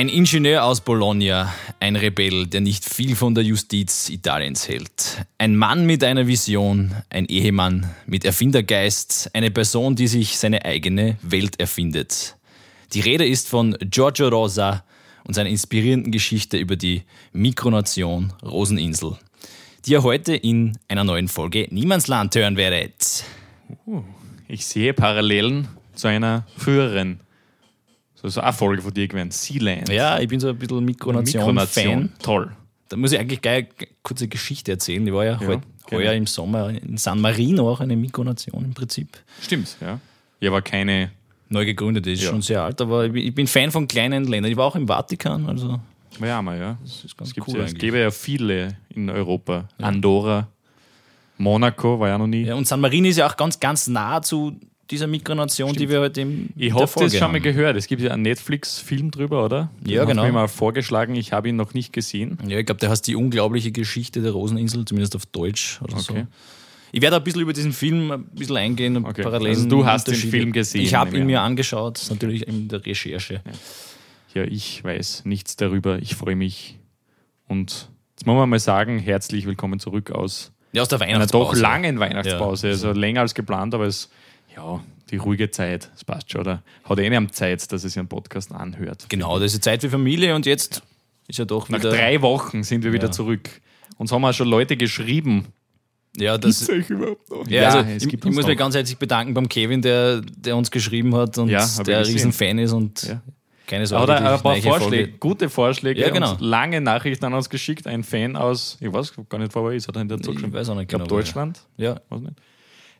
Ein Ingenieur aus Bologna, ein Rebell, der nicht viel von der Justiz Italiens hält. Ein Mann mit einer Vision, ein Ehemann mit Erfindergeist, eine Person, die sich seine eigene Welt erfindet. Die Rede ist von Giorgio Rosa und seiner inspirierenden Geschichte über die Mikronation Roseninsel, die ihr heute in einer neuen Folge Niemandsland hören werdet. Uh, ich sehe Parallelen zu einer früheren so ist eine Folge von dir gewesen, Sealand. Ja, ich bin so ein bisschen Mikronation-Fan. Mikronation. Toll. Da muss ich eigentlich gleich eine kurze Geschichte erzählen. Ich war ja, Ja, heut, gerne. heuer im Sommer in San Marino, auch eine Mikronation im Prinzip. Stimmt, ja. Ja, aber keine. Neu gegründet, ist Ja. schon sehr alt, aber ich bin, ich bin Fan von kleinen Ländern. Ich war auch im Vatikan, also Ja, mal, ja. das ist ganz Es, cool ja, es gäbe ja viele in Europa. Andorra, Monaco war ja noch nie. Ja, und San Marino ist ja auch ganz, ganz nah zu dieser Mikronation, die wir heute im Ich habe das schon mal gehört. Es gibt ja einen Netflix-Film drüber, oder? Den Ja, genau. mir mal vorgeschlagen. Ich habe ihn noch nicht gesehen. Ja, ich glaube, der heißt die unglaubliche Geschichte der Roseninsel, zumindest auf Deutsch oder so. Okay. Ich werde ein bisschen über diesen Film ein bisschen eingehen und Okay. Parallelen. Also du hast den. Film gesehen, Ich habe ihn mir angeschaut, natürlich in der Recherche. Ja, ich weiß nichts darüber. Ich freue mich. Und jetzt muss man mal sagen, herzlich willkommen zurück aus Ja, aus der einer doch Weihnachtspause. langen Weihnachtspause. Ja, also länger als geplant, aber es, ja, die ruhige Zeit, das passt schon. Oder hat eh nicht Zeit, dass es sich einen Podcast anhört. Genau, das ist Zeit für Familie und jetzt ist ja doch Nach wieder. drei Wochen sind wir wieder Ja. zurück. Uns haben auch schon Leute geschrieben. Ja, das, euch überhaupt noch? ja, also es ich, gibt ich uns muss noch. mich ganz herzlich bedanken beim Kevin, der, der uns geschrieben hat und Ja, ich der ein. Riesenfan ist und Ja. keine Sorge. die ein paar Vorschläge, Folge- gute Vorschläge Ja, genau. lange Nachrichten an uns geschickt. Ein Fan aus, ich weiß gar nicht, wo er ist, hat er in der Ich zugeschrieben? weiß auch nicht Ich glaube genau, Deutschland. Ja, Weiß nicht.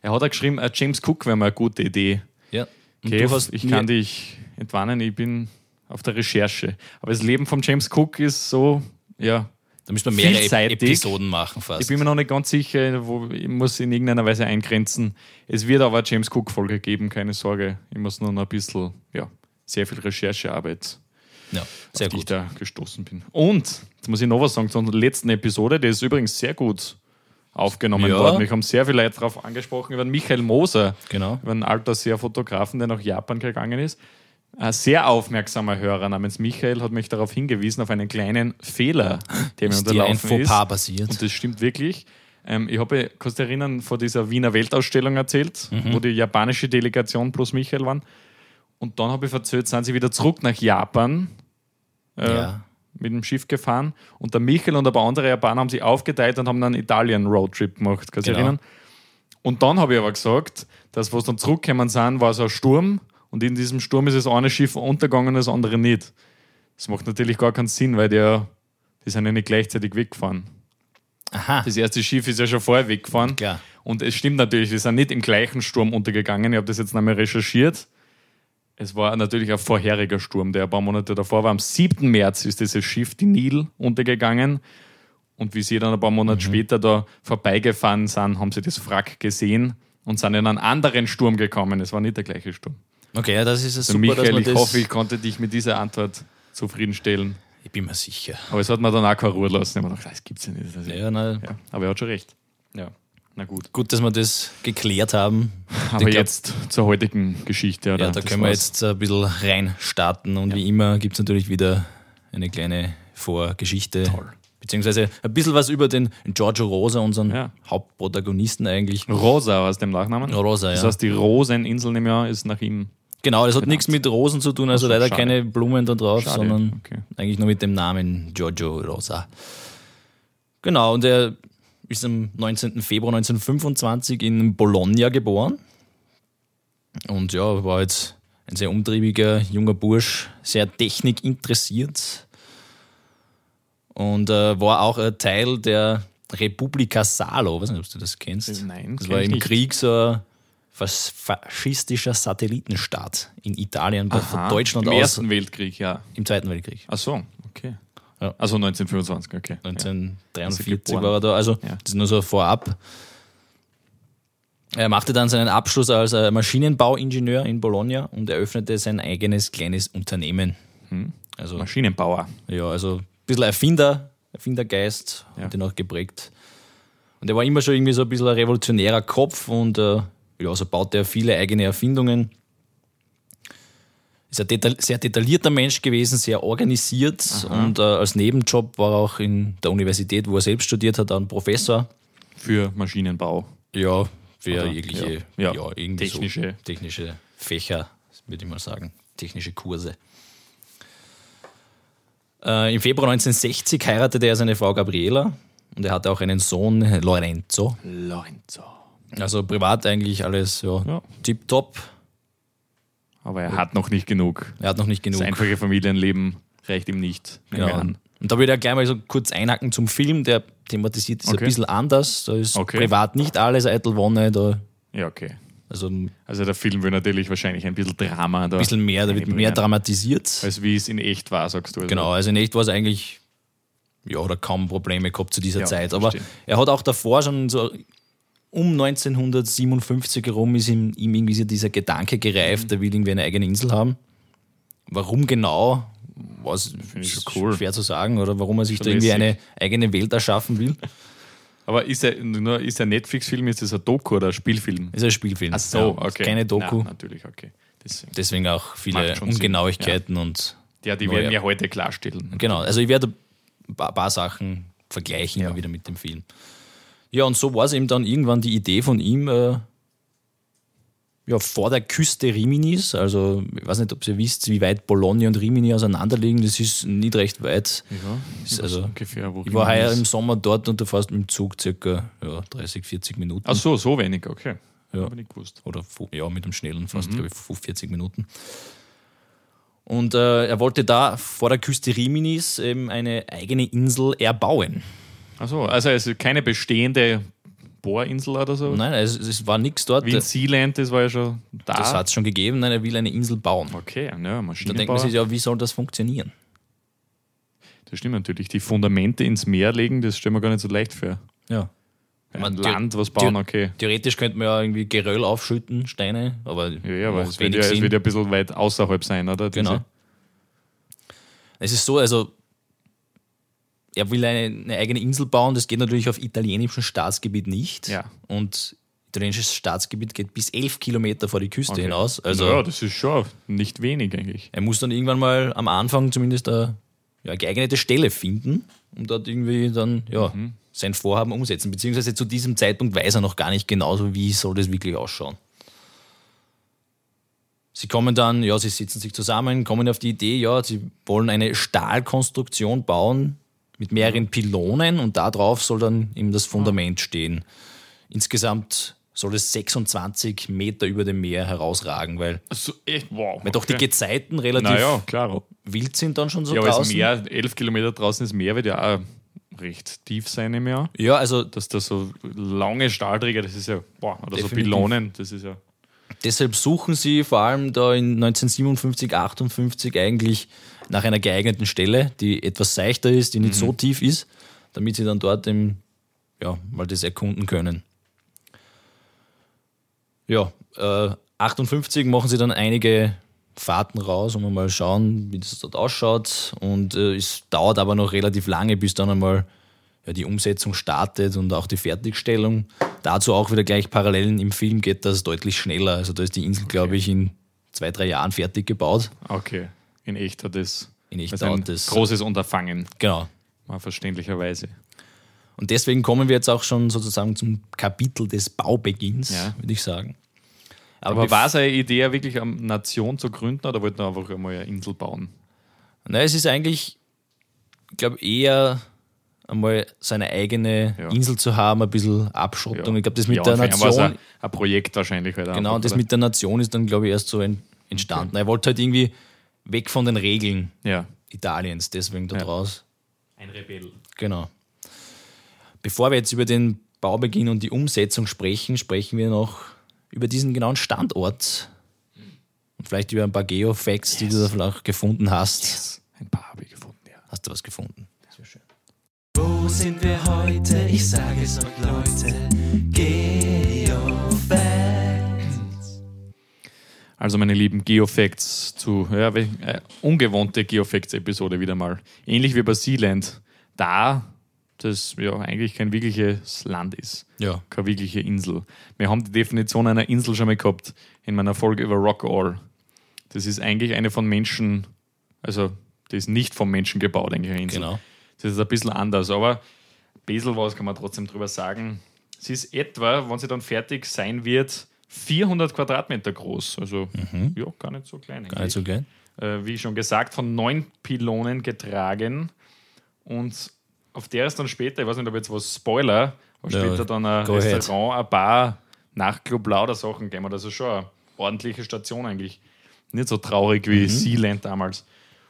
Er hat auch geschrieben, äh, James Cook wäre mal eine gute Idee. ja. Hast ich kann dich entwarnen, ich bin auf der Recherche. Aber das Leben von James Cook ist so, ja, Da müssen wir mehrere vielseitig. Episoden machen fast. ich bin mir noch nicht ganz sicher, wo, ich muss in irgendeiner Weise eingrenzen. Es wird aber eine James Cook-Folge geben, keine Sorge. Ich muss nur noch ein bisschen, ja, sehr viel Recherchearbeit ja, sehr auf die ich gut. da gestoßen bin. Und, jetzt muss ich noch was sagen zu unserer letzten Episode, die ist übrigens sehr gut aufgenommen Ja. worden. Mich haben sehr viele Leute darauf angesprochen, über Michael Moser, Genau. über einen alter Fotografen, der nach Japan gegangen ist. Ein sehr aufmerksamer Hörer namens Michael hat mich darauf hingewiesen, auf einen kleinen Fehler, der mir Ist dir ein unterlaufen ist. Passiert? Und das stimmt wirklich. Ähm, ich habe, kannst du erinnern, vor dieser Wiener Weltausstellung erzählt, Mhm. wo die japanische Delegation plus Michael waren. Und dann habe ich erzählt, sind sie wieder zurück nach Japan äh, Ja. Mit dem Schiff gefahren. Und der Michael und ein paar andere Japaner haben sich aufgeteilt und haben dann einen Italien-Roadtrip gemacht. Kannst du Genau. erinnern? Und dann habe ich aber gesagt, dass was dann zurückgekommen sind, war so ein Sturm. Und in diesem Sturm ist das eine Schiff untergegangen, das andere nicht. Das macht natürlich gar keinen Sinn, weil der, die sind ja nicht gleichzeitig weggefahren. Aha, Das erste Schiff ist ja schon vorher weggefahren. klar. Und es stimmt natürlich, die sind nicht im gleichen Sturm untergegangen. Ich habe das jetzt nochmal recherchiert. Es war natürlich ein vorheriger Sturm, der ein paar Monate davor war. Am 7. März ist dieses Schiff, die Nil, untergegangen. Und wie sie dann ein paar Monate später da vorbeigefahren sind, haben sie das Wrack gesehen und sind in einen anderen Sturm gekommen. Es war nicht der gleiche Sturm. Okay, ja, das ist es super, Michael, ich hoffe, ich konnte dich mit dieser Antwort zufriedenstellen. ich bin mir sicher. Aber es hat mir dann auch keine Ruhe lassen. Ich habe mir gedacht, das gibt's ja nicht. Das Ja, ja, aber er hat schon recht. Ja, na gut. gut, dass wir das geklärt haben. Aber glaub- jetzt zur heutigen Geschichte. Oder? Ja, da Das können wir war's. jetzt ein bisschen reinstarten und wie immer gibt es natürlich wieder eine kleine Vorgeschichte. Toll. Beziehungsweise ein bisschen was über den Giorgio Rosa, unseren Ja. Hauptprotagonisten eigentlich. Rosa aus dem Nachnamen. Rosa, Das ja. heißt, die Roseninsel im Jahr ist nach ihm. Genau, das hat Benannt. nichts mit Rosen zu tun, also leider schade. keine Blumen da drauf, Schade, sondern okay. eigentlich nur mit dem Namen Giorgio Rosa. Genau, und er ist am 19. Februar 1925 in Bologna geboren. Und ja, war jetzt ein sehr umtriebiger junger Bursch, sehr technikinteressiert. Und äh, war auch ein Teil der Republika Salo. weiß nicht, ob du das kennst. Nein, das war ich im nicht. Krieg so ein fas- faschistischer Satellitenstaat in Italien, bei von Aha, Deutschland Im aus Ersten Weltkrieg, ja. im Zweiten Weltkrieg. Ach so, okay. Ja. Also 1925, okay. 1943 geboren. war er da, also Ja. das ist nur so vorab. Er machte dann seinen Abschluss als äh, Maschinenbauingenieur in Bologna und eröffnete sein eigenes kleines Unternehmen. Hm. Also, Maschinenbauer. ja, also ein bisschen Erfinder, Erfindergeist, Ja. hat ihn auch geprägt. Und er war immer schon irgendwie so ein bisschen ein revolutionärer Kopf und äh, ja, so baute er viele eigene Erfindungen. Ist ein deta sehr detaillierter Mensch gewesen, sehr organisiert und äh, als Nebenjob war er auch in der Universität, wo er selbst studiert hat, ein Professor. Für Maschinenbau. Ja, für Oder, jegliche ja. ja. Ja, irgendwie technische. So, technische Fächer, würde ich mal sagen, technische Kurse. Äh, Im Februar 1960 heiratete er seine Frau Gabriela und er hatte auch einen Sohn, Lorenzo. Lorenzo. Also privat eigentlich alles ja, Ja. tipptopp. Aber er hat noch nicht genug. Er hat noch nicht genug. Das einfache Familienleben reicht ihm nicht. Genau. an. Und da würde ich gleich mal so kurz einhaken zum Film, der thematisiert ist Okay. ein bisschen anders. Da ist Okay. privat nicht alles eitel Wonne, da Ja, okay. also ein Also der Film will natürlich wahrscheinlich ein bisschen Drama da bisschen mehr, da wird mehr dramatisiert. als wie es in echt war, sagst du. Also. Genau, also in echt war es eigentlich, ja, oder kaum Probleme gehabt zu dieser Ja, Zeit. Aber verstehe. er hat auch davor schon so um 1957 herum ist ihm, ihm irgendwie so dieser Gedanke gereift, Mhm. er will irgendwie eine eigene Insel haben. Warum genau, was ist cool. schwer zu sagen, oder warum er sich da irgendwie eine eigene Welt erschaffen will. Aber ist er nur ist ein Netflix-Film, ist das ein Doku oder ein Spielfilm? Ist ein Spielfilm. Ach so, Ja, okay. Keine Doku. Ja, natürlich, okay. Deswegen. Deswegen auch viele. Ungenauigkeiten und Ja, die werden wir heute klarstellen. Genau, also ich werde ein paar, paar Sachen vergleichen immer wieder mit dem Film. Ja, und so war es eben dann irgendwann die Idee von ihm, äh, ja, vor der Küste Riminis, also ich weiß nicht, ob ihr wisst, wie weit Bologna und Rimini auseinanderliegen, das ist nicht recht weit. Ja, Ist also, ungefähr. Wo ich war heuer im Sommer dort und du fährst mit dem Zug circa ja, 30, 40 Minuten. Ach so, so wenig, okay. Ja. Habe ich nicht gewusst. Oder ja, mit dem Schnellen fast, Mhm. glaube ich, 40 Minuten. Und äh, er wollte da vor der Küste Riminis eben eine eigene Insel erbauen. Ach so, also es ist keine bestehende Bohrinsel oder so. Nein, es, es war nichts dort. Wie in Sealand, das war ja schon da. Das hat es schon gegeben. Nein, er will eine Insel bauen. okay, ja, Da denkt man Maschinenbau. sich, ja, wie soll das funktionieren? Das stimmt natürlich. Die Fundamente ins Meer legen, das stellen wir gar nicht so leicht vor. Ja. Ein meine, Land, was bauen, okay. Theoretisch könnte man ja irgendwie Geröll aufschütten, Steine, aber, Ja, ja, aber es wird ja, es wird ja ein bisschen weit außerhalb sein, oder? Genau. Es ist so, also er will eine, eine eigene Insel bauen, das geht natürlich auf italienischem Staatsgebiet nicht. Ja. Und italienisches Staatsgebiet geht bis elf Kilometer vor die Küste Okay. hinaus. Also ja, das ist schon nicht wenig eigentlich. er muss dann irgendwann mal am Anfang zumindest eine, ja, geeignete Stelle finden, um dort irgendwie dann ja, Mhm. sein Vorhaben umsetzen. Beziehungsweise zu diesem Zeitpunkt weiß er noch gar nicht genau, so wie soll das wirklich ausschauen. Sie kommen dann, ja, sie sitzen sich zusammen, kommen auf die Idee, ja, sie wollen eine Stahlkonstruktion bauen mit mehreren Pylonen und darauf soll dann eben das Fundament stehen. Insgesamt soll es 26 Meter über dem Meer herausragen, weil, Also echt, wow. weil doch die okay. Gezeiten relativ Naja, klar. wild sind dann schon so Ja, draußen. Meer, elf Kilometer draußen ist Meer, wird ja auch recht tief sein im Jahr. Ja, also Dass da so lange Stahlträger, das ist ja, boah, oder so Definitiv. Pylonen, das ist ja. deshalb suchen sie vor allem da in 1957, 58 eigentlich nach einer geeigneten Stelle, die etwas seichter ist, die nicht so tief ist, damit sie dann dort im, ja, mal das erkunden können. Ja, äh, 58 machen sie dann einige Fahrten raus, um mal schauen, wie das dort ausschaut. Und äh, es dauert aber noch relativ lange, bis dann einmal ja, die Umsetzung startet und auch die Fertigstellung. Dazu auch wieder gleich Parallelen im Film geht das deutlich schneller. Also da ist die Insel, glaube ich, in zwei, drei Jahren fertig gebaut. Okay. In echt hat das, In echt ist ein das. großes Unterfangen, Genau. mal verständlicherweise. Und deswegen kommen wir jetzt auch schon sozusagen zum Kapitel des Baubeginns, Ja. würde ich sagen. Aber bef- war seine Idee wirklich eine Nation zu gründen oder wollten wir einfach einmal eine Insel bauen? Nein, es ist eigentlich, ich glaube, eher einmal seine eigene Ja. Insel zu haben, ein bisschen Abschottung. Ich glaube, das mit Ja, der Nation, Ein, ein Projekt wahrscheinlich. Halt genau, einfach, das oder? mit der Nation ist dann, glaube ich, erst so en- entstanden. Er wollte halt irgendwie weg von den Regeln Ja. Italiens, deswegen da Ja. draus. Ein Rebell. Genau. Bevor wir jetzt über den Baubeginn und die Umsetzung sprechen, sprechen wir noch über diesen genauen Standort und vielleicht über ein paar Geofacts, die du da vielleicht gefunden hast. Ein paar habe ich gefunden, ja. Hast du was gefunden? Sehr schön. Wo sind wir heute? Ich sage es euch, Leute. Geofacts. Also meine lieben Geofacts zu ja, äh, ungewohnte Geofacts-Episode wieder mal. Ähnlich wie bei Sealand. Da das ja eigentlich kein wirkliches Land ist. Ja. Keine wirkliche Insel. Wir haben die Definition einer Insel schon mal gehabt in meiner Folge über Rockall. Das ist eigentlich eine von Menschen, also die ist nicht vom Menschen gebaut, eigentlich eine Insel. Genau. Das ist ein bisschen anders, aber ein bisschen was kann man trotzdem drüber sagen. Sie ist etwa, wenn sie dann fertig sein wird, 400 Quadratmeter groß. Also ja, gar nicht so klein. Mhm. Gar nicht so klein. äh, wie schon gesagt, von neun Pylonen getragen. Und auf der ist dann später, ich weiß nicht, ob jetzt was Spoiler, aber Ja, später dann ein go ahead. Restaurant, ein Bar, Nachtclub, lauter Sachen gegeben. Also schon eine ordentliche Station eigentlich. Nicht so traurig Mhm. wie Sealand damals.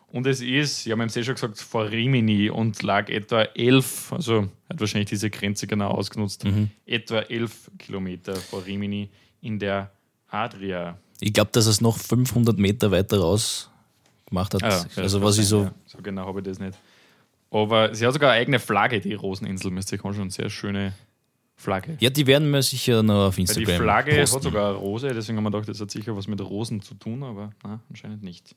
Und es ist, ja, wir haben es eh schon gesagt, vor Rimini und lag etwa elf, also hat wahrscheinlich diese Grenze genau ausgenutzt, Mhm. etwa elf Kilometer vor Rimini in der Adria. Ich glaube, dass er es noch 500 Meter weiter raus gemacht hat. Ah, ja, also was ich so, ja. So genau habe ich das nicht. Aber sie hat sogar eine eigene Flagge, die Roseninsel, müsst ihr anschauen. Sehr schöne Flagge. ja, die werden wir sicher noch auf Weil Instagram die Flagge posten. hat sogar eine Rose, deswegen haben wir gedacht, das hat sicher was mit Rosen zu tun, aber na, anscheinend nicht.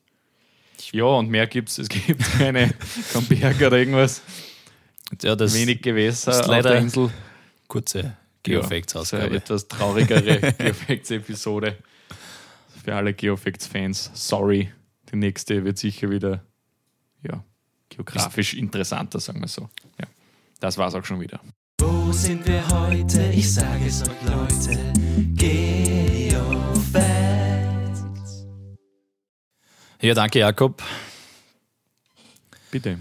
Ja, und mehr gibt es. Es gibt keine, kein Berg oder irgendwas. ja, das Wenig Gewässer ist auf leider der Insel. kurze Ja, Geofacts das ist eine etwas traurigere Geofacts-Episode. Für alle Geofacts-Fans, sorry. Die nächste wird sicher wieder ja, geografisch interessanter, sagen wir so. Ja, das war's auch schon wieder. Wo sind wir heute? Ich sage es euch, Leute. Geofacts. Ja, danke Jakob. Bitte.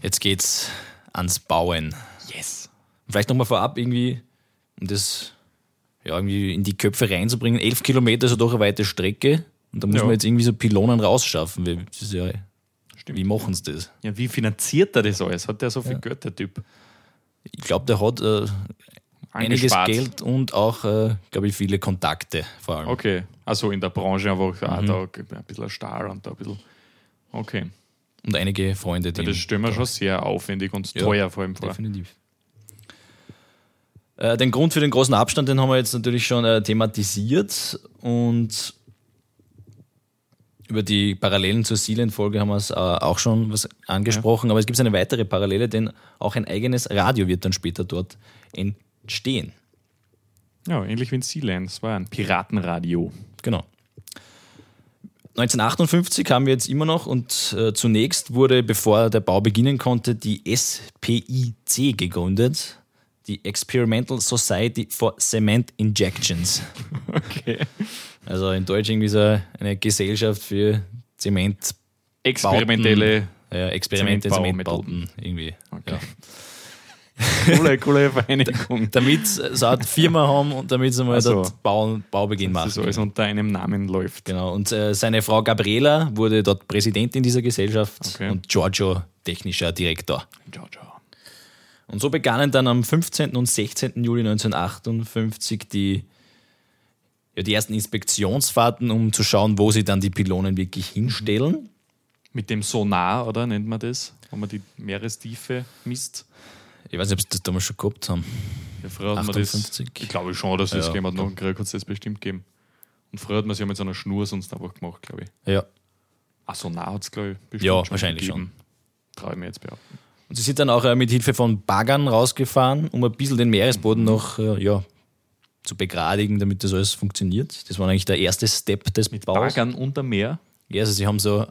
Jetzt geht's ans Bauen. Yes. Vielleicht nochmal vorab irgendwie, um das ja, irgendwie in die Köpfe reinzubringen. Elf Kilometer ist ja doch eine weite Strecke. Und da muss Ja. man jetzt irgendwie so Pylonen rausschaffen. Wie, ja, wie machen sie das? Ja, wie finanziert er das alles? Hat der so viel Geld, der Typ? Ich glaube, der hat äh, einiges. Geld und auch, äh, glaube ich, viele Kontakte vor allem. Okay. Also in der Branche einfach Mhm. da ein bisschen Stahl und da ein bisschen. Okay. Und einige Freunde, die. Ja, das stellen wir schon sehr aufwendig und Ja, teuer vor allem vor. Definitiv. Äh, den Grund für den großen Abstand, den haben wir jetzt natürlich schon äh, thematisiert und über die Parallelen zur Sealand-Folge haben wir es äh, auch schon was angesprochen, aber es gibt eine weitere Parallele, denn auch ein eigenes Radio wird dann später dort entstehen. Ja, ähnlich wie in Sealand. Das war ein Piratenradio. Genau. 1958 haben wir jetzt immer noch und äh, zunächst wurde, bevor der Bau beginnen konnte, die SPIC gegründet, die Experimental Society for Cement Injections. Okay. Also in Deutsch irgendwie so eine Gesellschaft für Zement, Experimentelle, ja, Experimente, Zementbaumethoden. Zementbauten irgendwie. Okay. coole, coole Vereinigung. Damit sie so eine Firma haben und damit sie mal Ach so. dort Bau, Baubeginn machen. Dass das alles unter einem Namen läuft. Genau, und äh, seine Frau Gabriela wurde dort Präsidentin dieser Gesellschaft Okay. und Giorgio technischer Direktor. Ciao. Und so begannen dann am 15. und 16. Juli 1958 die, ja, die ersten Inspektionsfahrten, um zu schauen, wo sie dann die Pylonen wirklich hinstellen. Mit dem Sonar, oder nennt man das? Wo man die Meerestiefe misst. Ich weiß nicht, ob sie das damals schon gehabt haben. Ja, früher hat man das. 58. Ich glaube schon, dass es Ja, hat. Noch einen Krieg hat es das bestimmt gegeben. Und früher hat man es ja mit so einer Schnur sonst einfach gemacht, glaube ich. Ja. Ah, Sonar hat es, glaube ich, bestimmt Ja, schon wahrscheinlich gegeben. Traue ich mir jetzt behaupten. Und sie sind dann auch äh, mit Hilfe von Baggern rausgefahren, um ein bisschen den Meeresboden noch äh, ja, zu begradigen, damit das alles funktioniert. Das war eigentlich der erste Step des Mit Baus. Baggern unter Meer? Ja, also sie haben so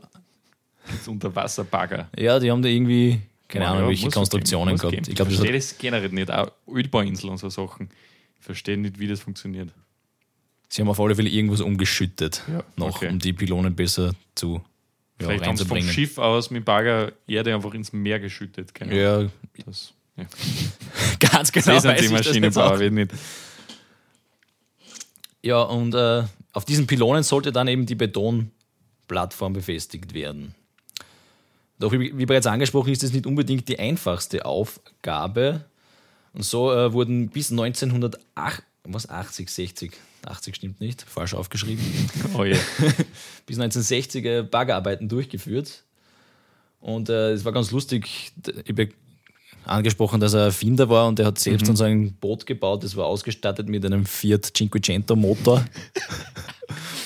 Unterwasserbagger. Ja, die haben da irgendwie, keine Ja, Ahnung, ja, welche Konstruktionen geben, gehabt. Ich glaube, ich das verstehe hat, das generell nicht. Auch Ölbauinseln und so Sachen. Ich verstehe nicht, wie das funktioniert. sie haben auf alle Fälle irgendwas umgeschüttet, Ja, noch, okay. um die Pylonen besser zu ja, Vielleicht haben sie vom. Schiff aus mit Bagger Erde einfach ins Meer geschüttet. Ahnung. Ja, Das, ja. ganz genau. Sind weiß die das Maschinenbauer, wird nicht. Ja, und äh, auf diesen Pylonen sollte dann eben die Betonplattform befestigt werden. Doch wie, wie bereits angesprochen, ist das nicht unbedingt die einfachste Aufgabe. Und so äh, wurden bis 1908, was 80, 60, 80 stimmt nicht, falsch aufgeschrieben, Oh je. bis 1960 äh, Baggerarbeiten durchgeführt. Und äh, es war ganz lustig. Ich habe angesprochen, dass er Erfinder war und er hat selbst dann so ein Boot gebaut, das war ausgestattet mit einem Fiat Cinquecento Motor.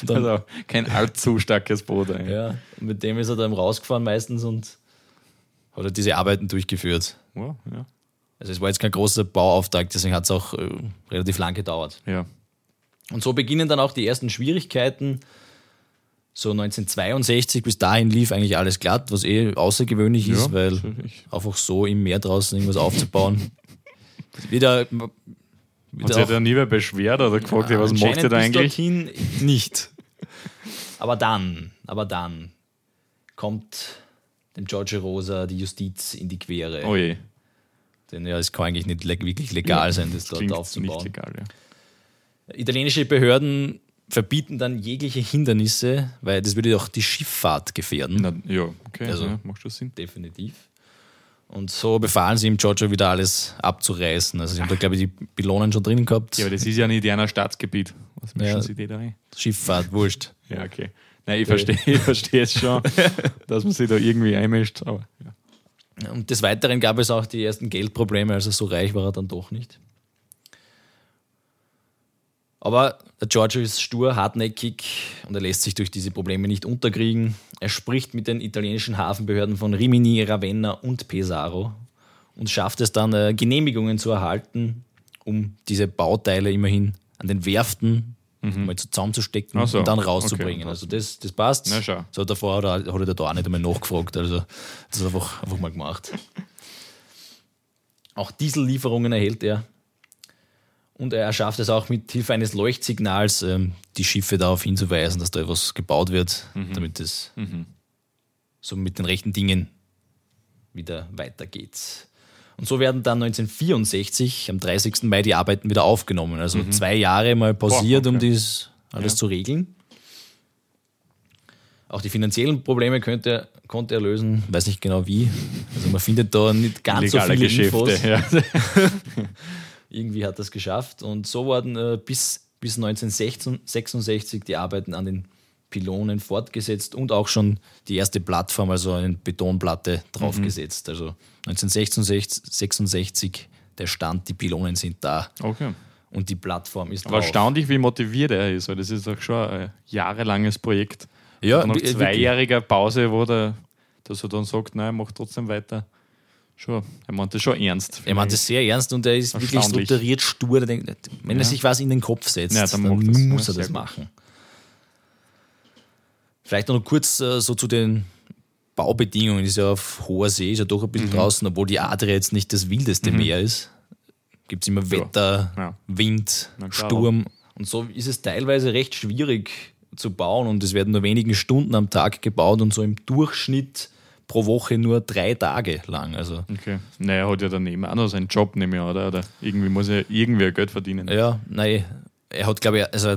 Dann, Also kein allzu starkes Boot. eigentlich. ja, mit dem ist er dann rausgefahren meistens und hat er diese Arbeiten durchgeführt. Wow, ja. Also es war jetzt kein großer Bauauftrag, deswegen hat es auch äh, relativ lang gedauert. ja. Und so beginnen dann auch die ersten Schwierigkeiten. So 1962 bis dahin lief eigentlich alles glatt, was eh außergewöhnlich ist, weil natürlich. einfach so im Meer draußen irgendwas aufzubauen. Wieder, Hat wieder sich da nie wer beschwert oder gefragt, ja, was macht ihr da eigentlich? nicht. Aber dann, aber dann kommt dem George Rosa die Justiz in die Quere. Oh je. Denn ja, es kann eigentlich nicht wirklich legal sein, das dort Klingt aufzubauen. nicht legal, ja. Italienische Behörden verbieten dann jegliche Hindernisse, weil das würde doch die Schifffahrt gefährden. Na, ja, okay, Also- ja, macht schon Sinn. Definitiv. Und so befahlen sie ihm Giorgio wieder alles abzureißen. Also sie haben da, glaube ich, die Pylonen schon drin gehabt. Ja, aber das ist ja nicht einer Staatsgebiet. Was mischen Ja. sie die da rein? Schifffahrt, wurscht. Ja, okay. Nein, ich verstehe ich verstehe es schon, dass man sich da irgendwie einmischt, aber ja. Und des Weiteren gab es auch die ersten Geldprobleme, also so reich war er dann doch nicht. Aber der Giorgio ist stur, hartnäckig und er lässt sich durch diese Probleme nicht unterkriegen. Er spricht mit den italienischen Hafenbehörden von Rimini, Ravenna und Pesaro und schafft es dann, äh, Genehmigungen zu erhalten, um diese Bauteile immerhin an den Werften mal zusammenzustecken so, und dann okay, rauszubringen. passt. also das, das passt. Na. So davor hat er, hat er da auch nicht einmal nachgefragt. Also das er einfach, einfach mal gemacht. Auch Diesellieferungen erhält er. Und er schafft es auch mit Hilfe eines Leuchtsignals, ähm, die Schiffe darauf hinzuweisen, dass da etwas gebaut wird, damit es so mit den rechten Dingen wieder weitergeht. Und so werden dann 1964, am 30. Mai, die Arbeiten wieder aufgenommen. Also zwei Jahre mal pausiert, Boah, um okay. dies alles Ja. zu regeln. Auch die finanziellen Probleme könnte, konnte er lösen, weiß nicht genau wie. Also man findet da nicht ganz so Illegale viele Geschäfte. Infos. Ja. Irgendwie hat er es geschafft. Und so wurden äh, bis, bis 1966 die Arbeiten an den Pylonen fortgesetzt und auch schon die erste Plattform, also eine Betonplatte, draufgesetzt. Also 1966 der Stand, die Pylonen sind da Okay. und die Plattform ist Aber drauf. erstaunlich, wie motiviert er ist, weil das ist doch schon ein jahrelanges Projekt. Ja, nach wi- zweijähriger Pause, wo der, dass er dann sagt, nein, mach trotzdem weiter. Schon, er meint das schon ernst. Er meint das sehr ernst und er ist wirklich strukturiert, stur. Wenn er Ja. sich was in den Kopf setzt, Ja, dann dann, macht das. Muss er das machen. Vielleicht noch kurz äh, so zu den Baubedingungen. Ist ja auf hoher See, ist ja doch ein bisschen Mhm. draußen, obwohl die Adria jetzt nicht das wildeste Meer ist. Gibt es immer Wetter, Ja. Wind, klar. Sturm. Und so ist es teilweise recht schwierig zu bauen und es werden nur wenige Stunden am Tag gebaut und so im Durchschnitt pro Woche nur drei Tage lang. Also Okay. Naja, er hat ja daneben auch noch seinen Job, nehme ich oder? oder irgendwie muss er irgendwie Geld verdienen. Ja, nein, er hat, glaube ich, also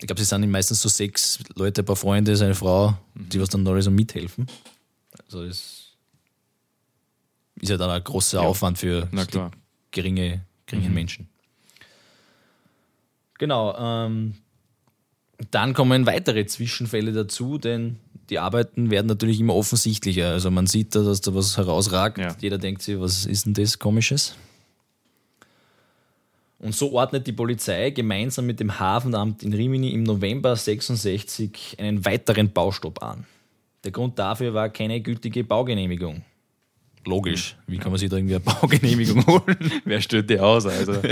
ich glaube, sie sind meistens so sechs Leute, ein paar Freunde, seine Frau, die was dann alle so mithelfen. Also das ist ja dann ein großer Aufwand für geringe, geringen Menschen. Genau. Ähm, dann kommen weitere Zwischenfälle dazu, denn die Arbeiten werden natürlich immer offensichtlicher. Also man sieht da, dass da was herausragt. Ja. Jeder denkt sich, was ist denn das Komisches? Und so ordnet die Polizei gemeinsam mit dem Hafenamt in Rimini im November 66 einen weiteren Baustopp an. Der Grund dafür war keine gültige Baugenehmigung. Logisch. Wie kann man sich da irgendwie eine Baugenehmigung holen? Wer stellt die aus? Also,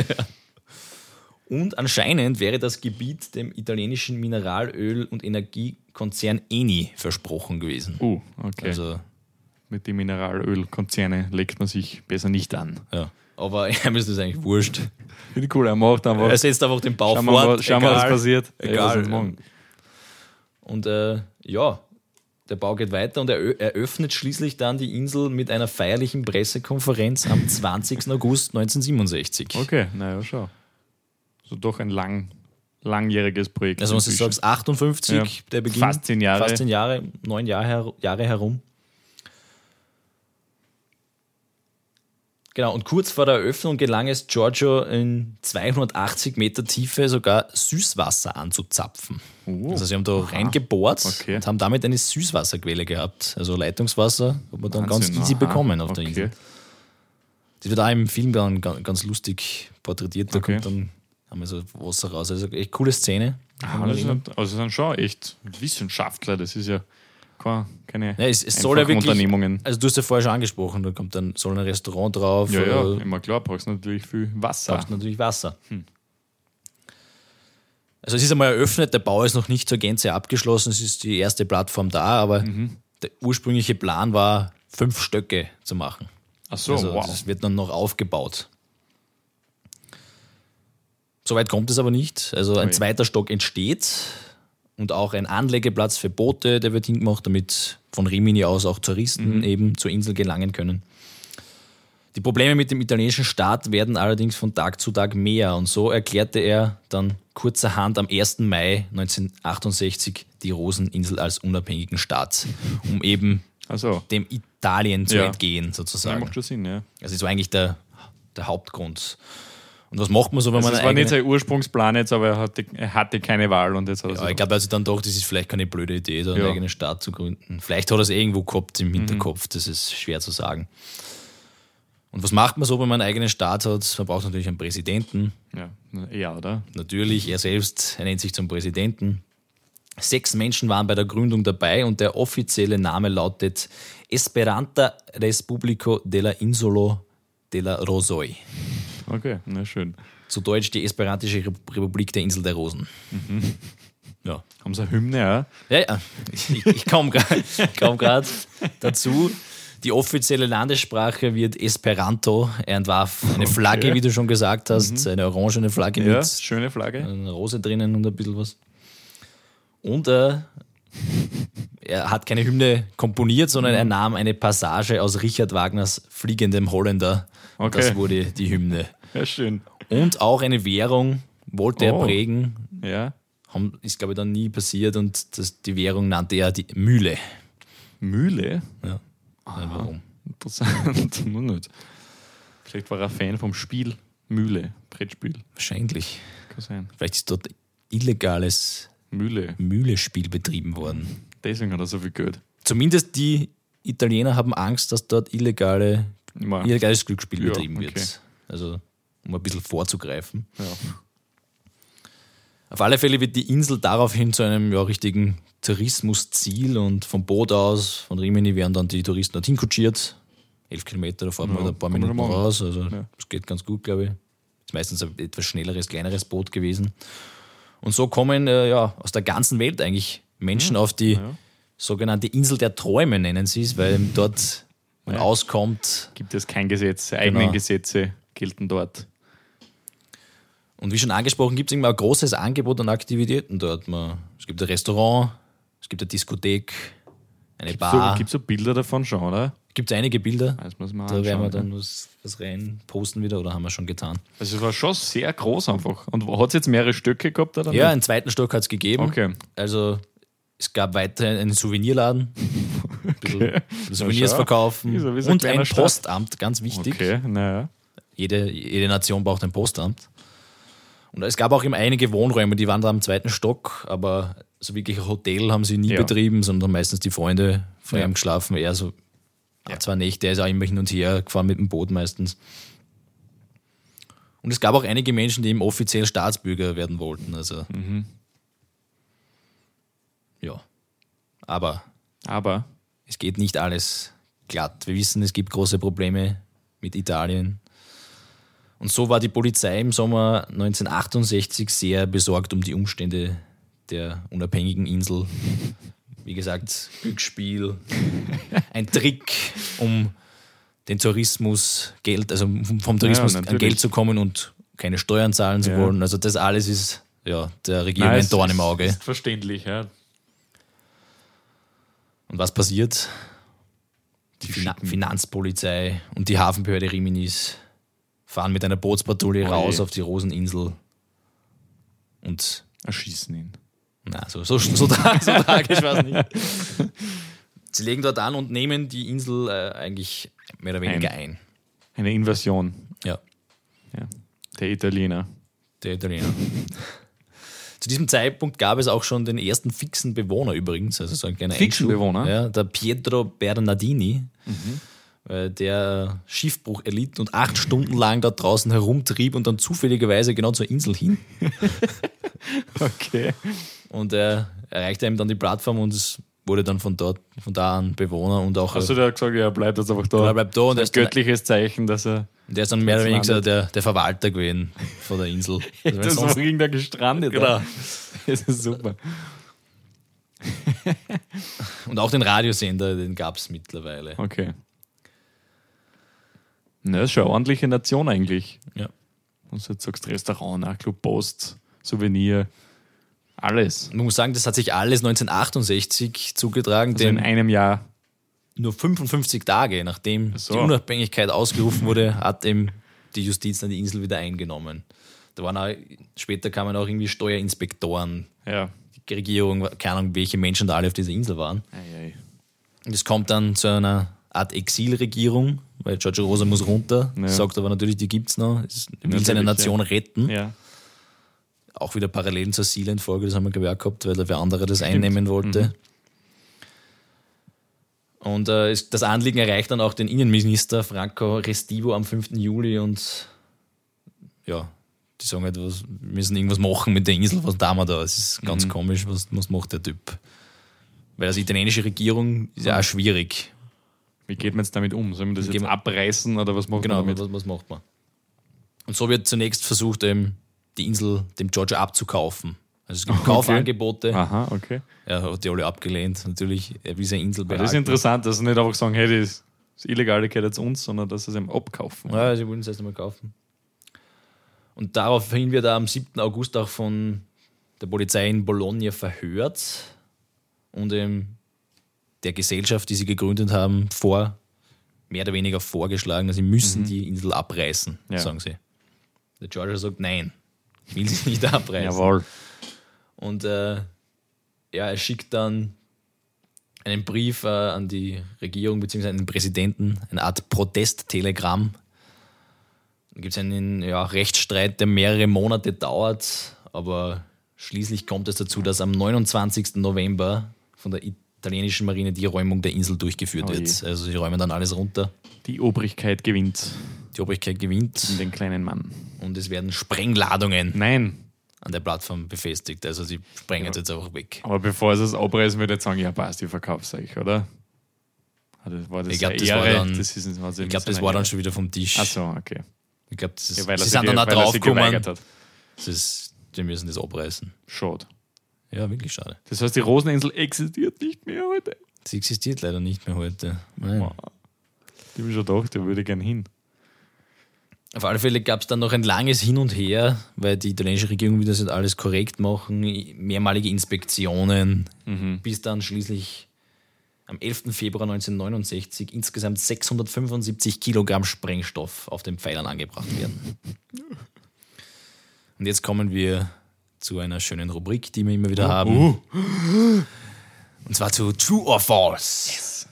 Und anscheinend wäre das Gebiet dem italienischen Mineralöl- und Energiekonzern Eni versprochen gewesen. uh, okay. Also, Mit den Mineralölkonzerne legt man sich besser nicht an. ja. Aber ihm ist das eigentlich wurscht. Finde ich cool, er macht einfach. Er setzt einfach den Bau Schauen wir, fort. mal, schauen wir, was egal. passiert. Ey, was Egal. uns morgen. Und äh, ja, der Bau geht weiter und er eröffnet schließlich dann die Insel mit einer feierlichen Pressekonferenz am 20. August 1967. Okay, naja, schau. So doch ein lang, langjähriges Projekt. Also, wenn du sagst, 58, Ja. der Beginn. Fast zehn Jahre. Fast zehn Jahre, neun Jahre, her, Jahre herum. Genau, und kurz vor der Eröffnung gelang es Giorgio in 280 Meter Tiefe sogar Süßwasser anzuzapfen. Oh. Also sie haben da reingebohrt Okay. und haben damit eine Süßwasserquelle gehabt. Also Leitungswasser hat man dann ganz Wahnsinn, easy aha. bekommen auf der okay. Insel. Das wird auch im Film dann ga- ganz lustig porträtiert. Da Okay. kommt dann einmal so Wasser raus. Also echt coole Szene. Ah, das sind, also sind schon echt Wissenschaftler. Das ist ja kein- keine Ja, es, es soll ja wirklich, Unternehmungen. Also du hast ja vorher schon angesprochen, da kommt dann soll ein Restaurant drauf, Ja, ja, äh, immer klar, brauchst natürlich viel Wasser. brauchst natürlich Wasser. Hm. Also es ist einmal eröffnet, der Bau ist noch nicht zur Gänze abgeschlossen, es ist die erste Plattform da, aber der ursprüngliche Plan war, fünf Stöcke zu machen. Ach so, also wow. das wird dann noch aufgebaut. Soweit kommt es aber nicht. Also ein Ui. zweiter Stock entsteht und auch ein Anlegeplatz für Boote, der wird hingemacht, damit von Rimini aus auch Touristen Mhm. eben zur Insel gelangen können. Die Probleme mit dem italienischen Staat werden allerdings von Tag zu Tag mehr und so erklärte er dann kurzerhand am 1. Mai 1968 die Roseninsel als unabhängigen Staat, um eben Also, dem Italien zu Ja. entgehen ja, sozusagen. macht schon Sinn, ja. Also das war eigentlich der, der Hauptgrund. Und was macht man so, wenn Also man eine war nicht sein Ursprungsplan jetzt, aber er hatte, er hatte keine Wahl und jetzt hat er Ja, ich glaube also dann doch, das ist vielleicht keine blöde Idee, da einen Ja. eigenen Staat zu gründen. Vielleicht hat er es irgendwo gehabt Mhm. im Hinterkopf, das ist schwer zu sagen. Und was macht man so, wenn man einen eigenen Staat hat? Man braucht natürlich einen Präsidenten. ja, ja, oder? Natürlich, er selbst, er nennt sich zum Präsidenten. Sechs Menschen waren bei der Gründung dabei und der offizielle Name lautet Esperanta Respublico della Insolo della Rosoi. Okay, na schön. Zu Deutsch die Esperantische Rep- Republik der Insel der Rosen. Ja. Haben sie eine Hymne, ja? Ja, ja. Ich, ich komme gerade dazu. Die offizielle Landessprache wird Esperanto. Er entwarf eine Flagge, wie du schon gesagt hast, eine orangene Flagge Ja, mit schöne Flagge. einer Rose drinnen und ein bisschen was. Und äh, er hat keine Hymne komponiert, sondern er nahm eine Passage aus Richard Wagners Fliegendem Holländer. Okay. Das wurde die Hymne. Ja, schön. Und auch eine Währung wollte er Oh. prägen. Ja. Haben, ist, glaube ich, dann nie passiert und das, die Währung nannte er die Mühle. Mühle? Ja. Warum? Interessant. Nur nicht. Vielleicht war er Fan vom Spiel Mühle, Brettspiel. Wahrscheinlich. Kann sein. Vielleicht ist dort illegales Mühle. Mühlespiel betrieben worden. Deswegen hat er so viel Geld. Zumindest die Italiener haben Angst, dass dort illegale, illegales Glücksspiel Ja, betrieben okay. wird. Also, um ein bisschen vorzugreifen. Ja. Auf alle Fälle wird die Insel daraufhin zu einem ja, richtigen Tourismusziel und vom Boot aus, von Rimini, werden dann die Touristen dorthin kutschiert. Elf Kilometer, da fahren Ja, wir ein paar Minuten raus. Also, Ja. das geht ganz gut, glaube ich. Ist meistens ein etwas schnelleres, kleineres Boot gewesen. Und so kommen äh, ja, aus der ganzen Welt eigentlich Menschen auf die sogenannte Insel der Träume, nennen sie es, weil dort man auskommt. Gibt es kein Gesetz. Eigene Genau. Gesetze gelten dort. Und wie schon angesprochen, gibt es immer ein großes Angebot an Aktivitäten dort. Man, es gibt ein Restaurant, es gibt eine Diskothek, eine So, Bar. Gibt es so Bilder davon schon, oder? Gibt es einige Bilder. Das muss man Da werden wir dann was, was rein posten wieder oder haben wir schon getan. Also es war schon sehr groß einfach. Und hat es jetzt mehrere Stöcke gehabt? Oder Ja, einen zweiten Stock hat es gegeben. Okay. Also es gab weiterhin einen Souvenirladen, Okay. Souvenirs verkaufen so- so und ein Stadt. Postamt, ganz wichtig. Okay, naja. Jede, jede Nation braucht ein Postamt. Und es gab auch eben einige Wohnräume, die waren da am zweiten Stock, aber so wirklich ein Hotel haben sie nie Ja. betrieben, sondern meistens die Freunde von Ja. ihm geschlafen. Er so ja. zwei Nächte, er ist auch immer hin und her gefahren mit dem Boot meistens. Und es gab auch einige Menschen, die eben offiziell Staatsbürger werden wollten. Also Mhm. ja. Aber Aber es geht nicht alles glatt. Wir wissen, es gibt große Probleme mit Italien. Und so war die Polizei im Sommer 1968 sehr besorgt um die Umstände der unabhängigen Insel. Wie gesagt, Glücksspiel, ein Trick, um den Tourismus Geld, also vom Tourismus an natürlich. Geld zu kommen und keine Steuern zahlen zu Ja. wollen. Also das alles ist ja der Regierung ein Dorn im Auge. Ist verständlich, ja. Und was passiert? Die, Fina Finanzpolizei und die Hafenbehörde Riminis fahren mit einer Bootspatrouille Oje. raus auf die Roseninsel. Und Erschießen ihn. na, so, so, so, so tragisch war es nicht. Sie legen dort an und nehmen die Insel äh, eigentlich mehr oder weniger ein. Eine Invasion Ja, ja. der Italiener. der Italiener. Zu diesem Zeitpunkt gab es auch schon den ersten fixen Bewohner übrigens, also so ein kleiner Fixen. Bewohner? Ja, der Pietro Bernardini, weil der Schiffbruch erlitt und acht Stunden lang da draußen herumtrieb und dann zufälligerweise genau zur Insel hin. Okay. Und er erreichte eben dann die Plattform und es wurde dann von dort, von da an Bewohner und auch Hast du da gesagt, ja, bleibt jetzt einfach da? er bleibt da und ein göttliches Zeichen, dass er. der ist dann mehr oder weniger der, der Verwalter gewesen von der Insel. Also Das ist sonst- noch irgendwer gestrandet. Genau. Das ist super. und auch den Radiosender, den gab es mittlerweile. Okay. Na, das ist schon eine ordentliche Nation eigentlich. Ja. Und du jetzt sagst Restaurant, Nachtclub, Post, Souvenir, alles. Man muss sagen, das hat sich alles 1968 zugetragen, Also in einem Jahr. nur 55 Tage nachdem so. die Unabhängigkeit ausgerufen wurde, hat eben die Justiz dann die Insel wieder eingenommen. Da waren auch, später kamen auch irgendwie Steuerinspektoren, Ja. die Regierung, keine Ahnung, welche Menschen da alle auf dieser Insel waren. Ei, ei. Und es kommt dann zu einer Art Exilregierung, weil Giorgio Rosa muss runter, Ja. sagt aber natürlich, die gibt's noch, es will Natürlich, seine Nation ja. retten. Ja. Auch wieder Parallelen zur Sealand-Folge, das haben wir auch gehabt, weil da wer andere das einnehmen wollte. Mhm. Und äh, es- das Anliegen erreicht dann auch den Innenminister Franco Restivo am 5. Juli und ja, die sagen halt, was, wir müssen irgendwas machen mit der Insel, was tun wir da? Es ist Mhm. ganz komisch, was, was macht der Typ? Weil als italienische Regierung ist ja auch schwierig. Wie geht man jetzt damit um? Soll man das Wie jetzt abreißen oder was macht Genau, man damit? was, was macht man? Und so wird zunächst versucht, eben die Insel dem Giorgio abzukaufen. Also es gibt Kaufangebote. Aha, okay. Er hat die alle abgelehnt. Natürlich, er will seine Insel Das ist behalten. interessant, dass sie nicht einfach sagen, hey, das, das Illegale gehört jetzt uns, sondern dass sie es eben abkaufen. Ja, sie wollen es erst einmal kaufen. Und daraufhin wird er am 7. August auch von der Polizei in Bologna verhört und eben der Gesellschaft, die sie gegründet haben, vor, mehr oder weniger vorgeschlagen, sie müssen die Insel abreißen, Mhm. Ja. sagen sie. Der Georgia sagt, nein, will sie nicht abreißen. Jawohl. Und äh, ja, er schickt dann einen Brief äh, an die Regierung bzw. an den Präsidenten, eine Art Protesttelegramm. Dann gibt es einen ja, Rechtsstreit, der mehrere Monate dauert, aber schließlich kommt es dazu, dass am 29. November von der italienischen Marine die Räumung der Insel durchgeführt Oh wird. Also sie räumen dann alles runter. Die Obrigkeit gewinnt Die Obrigkeit gewinnt den kleinen Mann. und es werden Sprengladungen Nein, an der Plattform befestigt. Also sie sprengen es jetzt einfach weg. aber bevor sie es abreißen, würde ich jetzt sagen, ja passt, ich verkauf's euch, oder? Ah, war das Ich glaub, eine das war Ehre? dann- das ist, Ich glaube, mit das war dann schon wieder vom Tisch. Ach so, okay. Ich glaube, das ist, Ja, weil sie sind dann auch draufgekommen, die müssen das abreißen. Schade. Ja, wirklich schade. Das heißt, die Roseninsel existiert nicht mehr heute. Sie existiert leider nicht mehr heute. Nein. Ich habe mir schon gedacht, da würde ich gern hin. Auf alle Fälle gab es dann noch ein langes Hin und Her, weil die italienische Regierung will das jetzt alles korrekt machen, mehrmalige Inspektionen, Mhm. bis dann schließlich am 11. Februar 1969 insgesamt 675 Kilogramm Sprengstoff auf den Pfeilern angebracht werden. Und jetzt kommen wir zu einer schönen Rubrik, die wir immer wieder haben. Und zwar zu True or False.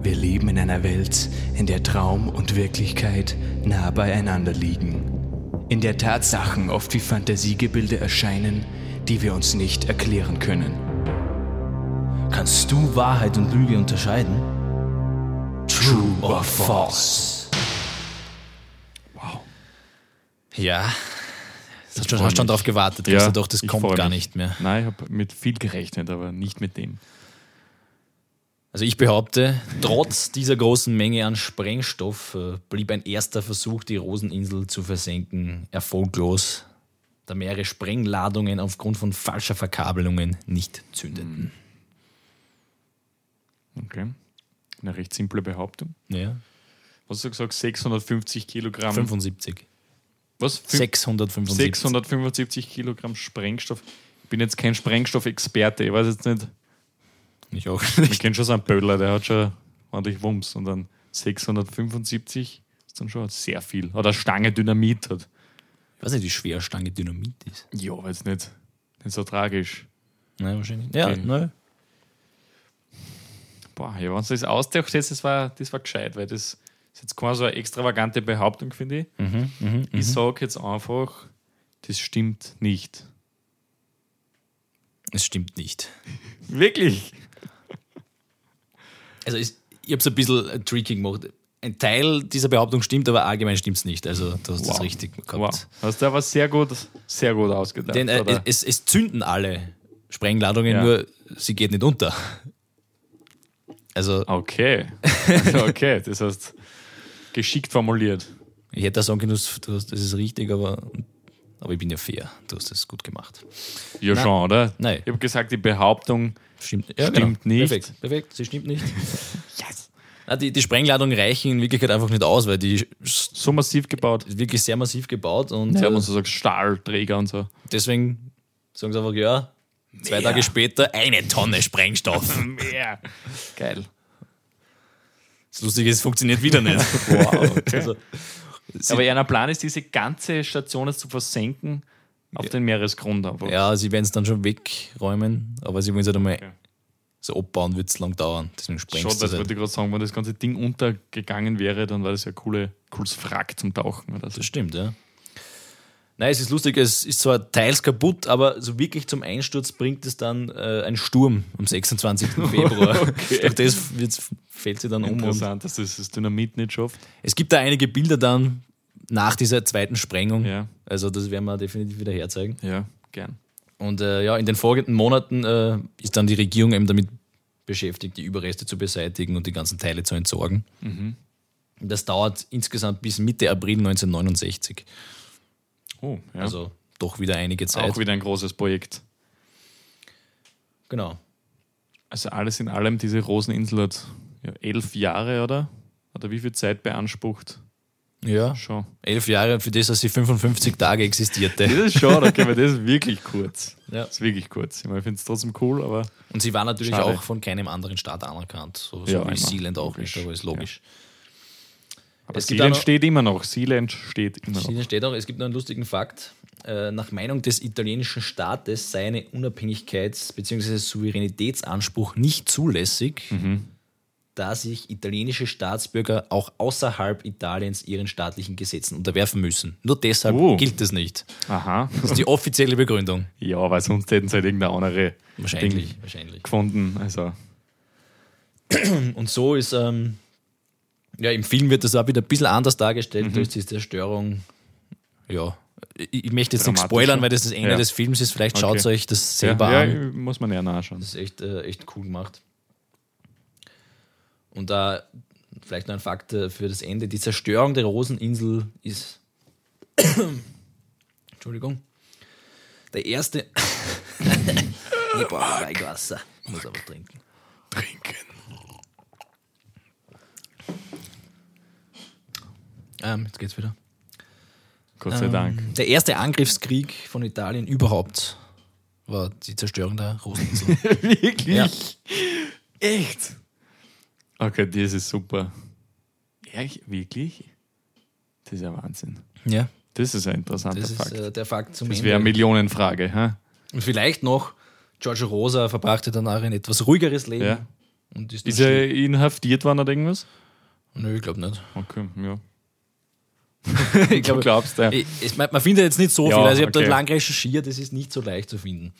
Wir leben in einer Welt, in der Traum und Wirklichkeit nah beieinander liegen. In der Tatsachen oft wie Fantasiegebilde erscheinen, die wir uns nicht erklären können. Kannst du Wahrheit und Lüge unterscheiden? True or false? Wow. Ja. Hast schon, freu hast schon mich. darauf gewartet, Ja, doch, das kommt gar nicht mehr. Nein, ich habe mit viel gerechnet, aber nicht mit dem. Also ich behaupte, trotz dieser großen Menge an Sprengstoff äh, blieb ein erster Versuch, die Roseninsel zu versenken, erfolglos, da mehrere Sprengladungen aufgrund von falscher Verkabelungen nicht zündeten. Okay. Eine recht simple Behauptung. Ja. Was hast du gesagt? 650 Kilogramm. 75. was? Fün- 675. 675 Kilogramm Sprengstoff. Ich bin jetzt kein Sprengstoffexperte. Ich weiß jetzt nicht. Ich auch Ich kenne schon so einen Böller, der hat schon ordentlich Wumms. Und dann 675 ist dann schon sehr viel. Oder Stange Dynamit hat. Ich weiß nicht, wie schwer Stange Dynamit ist. Ja, jetzt nicht, nicht so tragisch. Nein, wahrscheinlich. Ja, Okay. nein. Boah, ja, wenn du das ausgedacht hättest, das war, das war gescheit, weil das ist jetzt keine so eine extravagante Behauptung, finde ich. Mhm, Ich sage jetzt einfach, das stimmt nicht. Es stimmt nicht. Wirklich? Also ich, ich habe es ein bisschen tricky gemacht. Ein Teil dieser Behauptung stimmt, aber allgemein stimmt es nicht. Also du hast das Wow. richtig gehabt. Wow. Hast du aber sehr gut, sehr gut ausgedacht. Denn äh, es, es zünden alle Sprengladungen, Ja. nur sie geht nicht unter. Also, Okay. Also okay, das heißt, geschickt formuliert. ich hätte sagen können, du hast- das ist richtig, aber, aber ich bin ja fair. Du hast das gut gemacht. Ja, Nein. schon, oder? Nein. Ich habe gesagt, die Behauptung, Stimmt, ja, Stimmt nicht. Perfekt, perfekt, sie stimmt nicht. yes. die, die Sprengladungen reichen in Wirklichkeit einfach nicht aus, weil die ist so massiv gebaut. wirklich sehr massiv gebaut und Sie haben uns so gesagt, Stahlträger und so. deswegen sagen sie einfach, ja, zwei Tage später eine Tonne Sprengstoff. Mehr. Geil. Das Lustige ist, es funktioniert wieder nicht. Wow, okay. Also, Aber ihr Plan ist, diese ganze Station jetzt zu versenken auf den Meeresgrund. Aber. ja, sie werden es dann schon wegräumen, aber sie wollen es halt einmal Okay. so abbauen, wird es lang dauern. Deswegen Schon, sprengst du das es wollte halt. ich gerade sagen, wenn das ganze Ding untergegangen wäre, dann war das ja ein coole, cooles Frack zum Tauchen. Oder so. Das stimmt, ja. Nein, es ist lustig, es ist zwar teils kaputt, aber so wirklich zum Einsturz bringt es dann äh, ein Sturm am 26. Februar. Durch das fällt sie dann um. Und Interessant, dass das das Dynamit nicht schafft. es gibt da einige Bilder dann nach dieser zweiten Sprengung. Ja, Also das werden wir definitiv wieder herzeigen. ja, gern. Und äh, ja, in den folgenden Monaten äh, ist dann die Regierung eben damit beschäftigt, die Überreste zu beseitigen und die ganzen Teile zu entsorgen. Mhm. Das dauert insgesamt bis Mitte April 1969. Oh, ja. Also doch wieder einige Zeit. auch wieder ein großes Projekt. Genau. Also alles in allem, diese Roseninsel hat ja, elf Jahre, oder? Oder wie viel Zeit beansprucht? Ja. Schon. Elf Jahre für das, dass sie 55 Tage existierte. Das ist schon, okay, weil das ist wirklich kurz. Ja. Das ist wirklich kurz. Ich, meine, ich finde es trotzdem cool, aber Und sie war natürlich Schade. auch von keinem anderen Staat anerkannt. So, so Ja, wie. Sealand auch Logisch. nicht, aber ist logisch. Aber Es gibt Sealand auch noch- steht immer noch. Sealand steht immer noch. Hier steht auch, es gibt noch einen lustigen Fakt. Äh, Nach Meinung des italienischen Staates sei eine Unabhängigkeits- bzw. Souveränitätsanspruch nicht zulässig, Mhm. da sich italienische Staatsbürger auch außerhalb Italiens ihren staatlichen Gesetzen unterwerfen müssen. Nur deshalb Oh. gilt es nicht. Aha. Das ist die offizielle Begründung. Ja, weil sonst hätten sie halt irgendeine andere Wahrscheinlich. Ding wahrscheinlich. gefunden. Also, Und so ist, ähm, ja, im Film wird das auch wieder ein bisschen anders dargestellt Mhm. durch die Zerstörung. Ja, ich, möchte jetzt nicht spoilern, weil das das Ende Ja. des Films ist. Vielleicht Okay. schaut es euch das selber ja, an. ja, muss man ja nachschauen. Das ist echt, äh, echt cool gemacht. Und da vielleicht noch ein Fakt äh, für das Ende. Die Zerstörung der Roseninsel ist. Entschuldigung. Der erste. ich brauche Weigwasser. Ich muss aber trinken. Trinken. Ähm, jetzt geht's wieder. Gott sei Dank. Ähm, Der erste Angriffskrieg von Italien überhaupt war die Zerstörung der Roseninsel. Wirklich? Ja. Echt? Okay, das ist super. Ehrlich? Wirklich? Das ist ja Wahnsinn. ja, Das ist ein interessanter das ist Fakt. äh, der Fakt zum das wäre eine Millionenfrage. Hä? Und vielleicht noch, Giorgio Rosa verbrachte danach ein etwas ruhigeres Leben. Ja. Ist, Ist er inhaftiert worden oder irgendwas? Nö, ich glaube nicht. Okay, ja. Ich Du glaub, glaubst, ja. ich, ich, man man findet jetzt nicht so Ja, viel. Also ich habe okay. dort lang recherchiert, es ist nicht so leicht zu finden.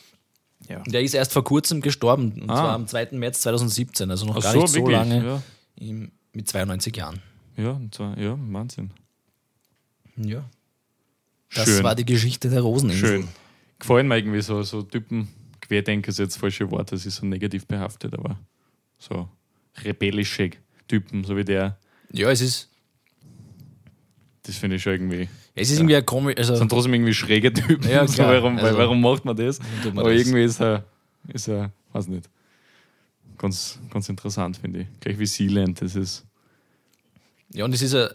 ja. Und er ist erst vor kurzem gestorben, und Ah. zwar am 2. März 2017, also noch Ach gar so, nicht so wirklich? lange, Ja, im- mit 92 Jahren. ja, und zwar, ja, Wahnsinn. Ja. Das Schön. war die Geschichte der Roseninsel. Schön. Gefallen mir irgendwie so, so Typen, Querdenker ist jetzt das falsche Wort, das ist so negativ behaftet, aber so rebellische Typen, so wie der, Ja, es ist, das finde ich schon irgendwie. es ist irgendwie ein komisch. Also, sind trotzdem irgendwie schräge Typen. Ja, so, warum, Also, warum macht man das? man Aber das. irgendwie ist er, ist er, weiß nicht, ganz, ganz interessant, finde ich. Gleich wie Sealand, das ist. Ja, und es ist ja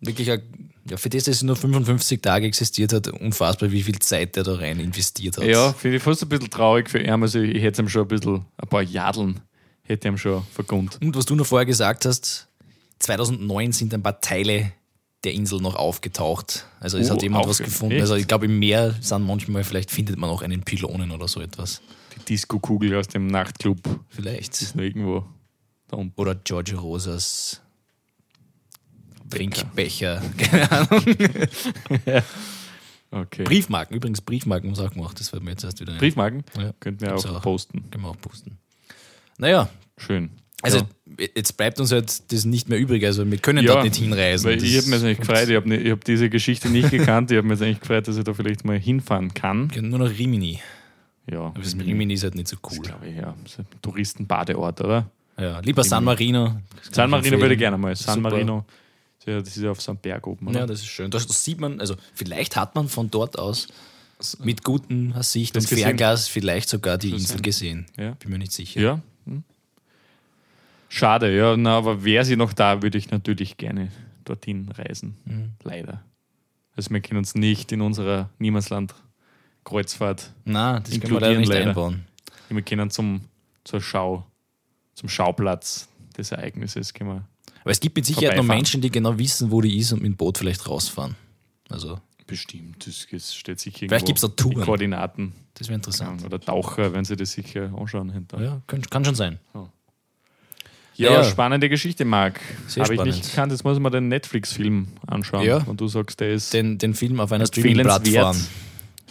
wirklich, ein, ja, für das, dass es nur 55 Tage existiert hat, unfassbar, wie viel Zeit der da rein investiert hat. Ja, finde ich fast ein bisschen traurig für ihn. Also ich hätte ihm schon ein bisschen, ein paar Jadeln hätte ihm schon vergund. Und was du noch vorher gesagt hast, 2009 sind ein paar Teile der Insel noch aufgetaucht. Also es Oh, hat jemand was gefunden. echt? Also ich glaube, im Meer sind manchmal, vielleicht findet man auch einen Pylonen oder so etwas. Die Disco-Kugel aus dem Nachtclub Vielleicht. ist noch irgendwo da unten. Oder Giorgio Rosas Trinkbecher. Keine Ahnung. Okay. Briefmarken, übrigens Briefmarken haben sie auch gemacht. Das wird mir jetzt erst wieder. Briefmarken? Ja. Könnten wir auch auch. posten. Können wir auch posten. Naja, Schön. Also ja. jetzt bleibt uns halt das nicht mehr übrig. Also wir können Ja, dort nicht hinreisen. Weil Das ich habe mir jetzt eigentlich gefreut, ich habe hab diese Geschichte nicht gekannt. Ich habe mir jetzt eigentlich gefreut, dass ich da vielleicht mal hinfahren kann. Nur noch Rimini. Ja, Aber das mit Rimini ist halt nicht so cool. glaube ich, ja. Touristenbadeort, oder? Ja, lieber San Marino. Das San Marino würde ich gerne mal. San Super. Marino, ja, das ist ja auf so einem Berg oben, oder? Ja, das ist schön. Das, das sieht man, also vielleicht hat man von dort aus mit guter Sicht Das und? Fernglas vielleicht sogar die Insel gesehen. Ja. Bin mir nicht sicher. Ja. Hm. Schade, ja, na, aber wäre sie noch da, würde ich natürlich gerne dorthin reisen. Mhm. Leider. Also wir können uns nicht in unserer Niemandsland-Kreuzfahrt, Na, das können wir leider Inkludieren nicht leider. einbauen. wir können zum, zur Schau, zum Schauplatz des Ereignisses können wir Aber es gibt mit Sicherheit noch. Menschen, die genau wissen, wo die ist und mit dem Boot vielleicht rausfahren. Also, bestimmt, das, steht sich Vielleicht irgendwo gibt's da Touren. Koordinaten das wäre interessant. oder Taucher, wenn sie das sicher anschauen hinter. Ja, kann, kann schon sein. Ja, Ja. spannende Geschichte, Marc. Habe ich nicht gekannt. Jetzt muss mir den Netflix-Film anschauen. Ja. Und du sagst, der ist Den, den Film auf einer. Streaming-Plattform.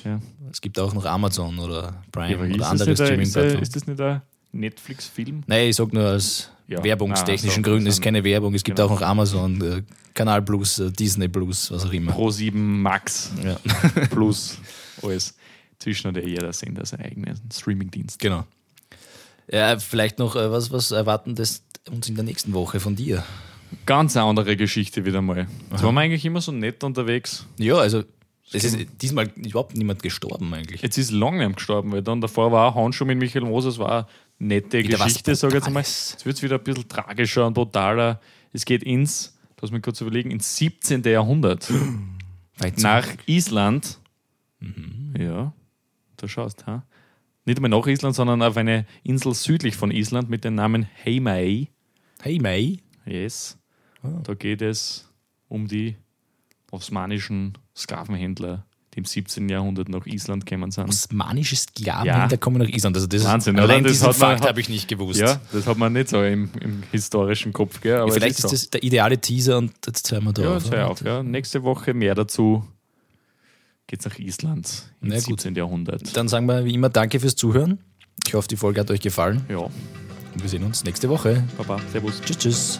Ja. Es gibt auch noch Amazon oder Prime Ja, oder andere Streaming-Plattformen. ist das nicht ein Netflix-Film? Nein, ich sag nur aus Ja. werbungstechnischen Ah, so, Gründen. Es ist keine Werbung. Es gibt genau. auch noch Amazon, äh, Kanal Plus, äh, Disney Plus, was auch immer. Pro 7 Max Ja, plus alles. Zwischen ja jeder Sender seinen eigenen Streaming-Dienst. genau. Ja, vielleicht noch äh, was, was erwarten das uns in der nächsten Woche von dir? Ganz eine andere Geschichte wieder mal. Jetzt waren wir eigentlich immer so nett unterwegs. Ja, also es ist diesmal überhaupt niemand gestorben eigentlich. Jetzt ist Langnam gestorben, weil dann davor war auch Handschuh mit Michael Moses, war eine nette Wieder Geschichte, sage ich jetzt mal. Jetzt wird es wieder ein bisschen tragischer und brutaler. Es geht ins, lass mich kurz überlegen, ins 17. Jahrhundert. Nach Island. Mhm. Ja, du schaust, ha? Nicht einmal nach Island, sondern auf eine Insel südlich von Island mit dem Namen Heimaey. Hey May. Yes. Ah. Da geht es um die osmanischen Sklavenhändler, die im 17. Jahrhundert nach Island gekommen sind. Osmanische Sklaven, Ja. da kommen nach Island. Also das Wahnsinn, ist, allein? Das diesen hat man- Fakt habe ich nicht gewusst. Ja, das hat man nicht so im, im historischen Kopf, gell? Ja, vielleicht es ist so. das der ideale Teaser und jetzt hören wir da Ja, auf. hör auf, ja. Nächste Woche mehr dazu. Geht's nach Island im Na gut. 17. Jahrhundert. Dann sagen wir wie immer Danke fürs Zuhören. Ich hoffe, die Folge hat euch gefallen Ja, wir sehen uns nächste Woche. Baba, Servus. Tschüss, tschüss.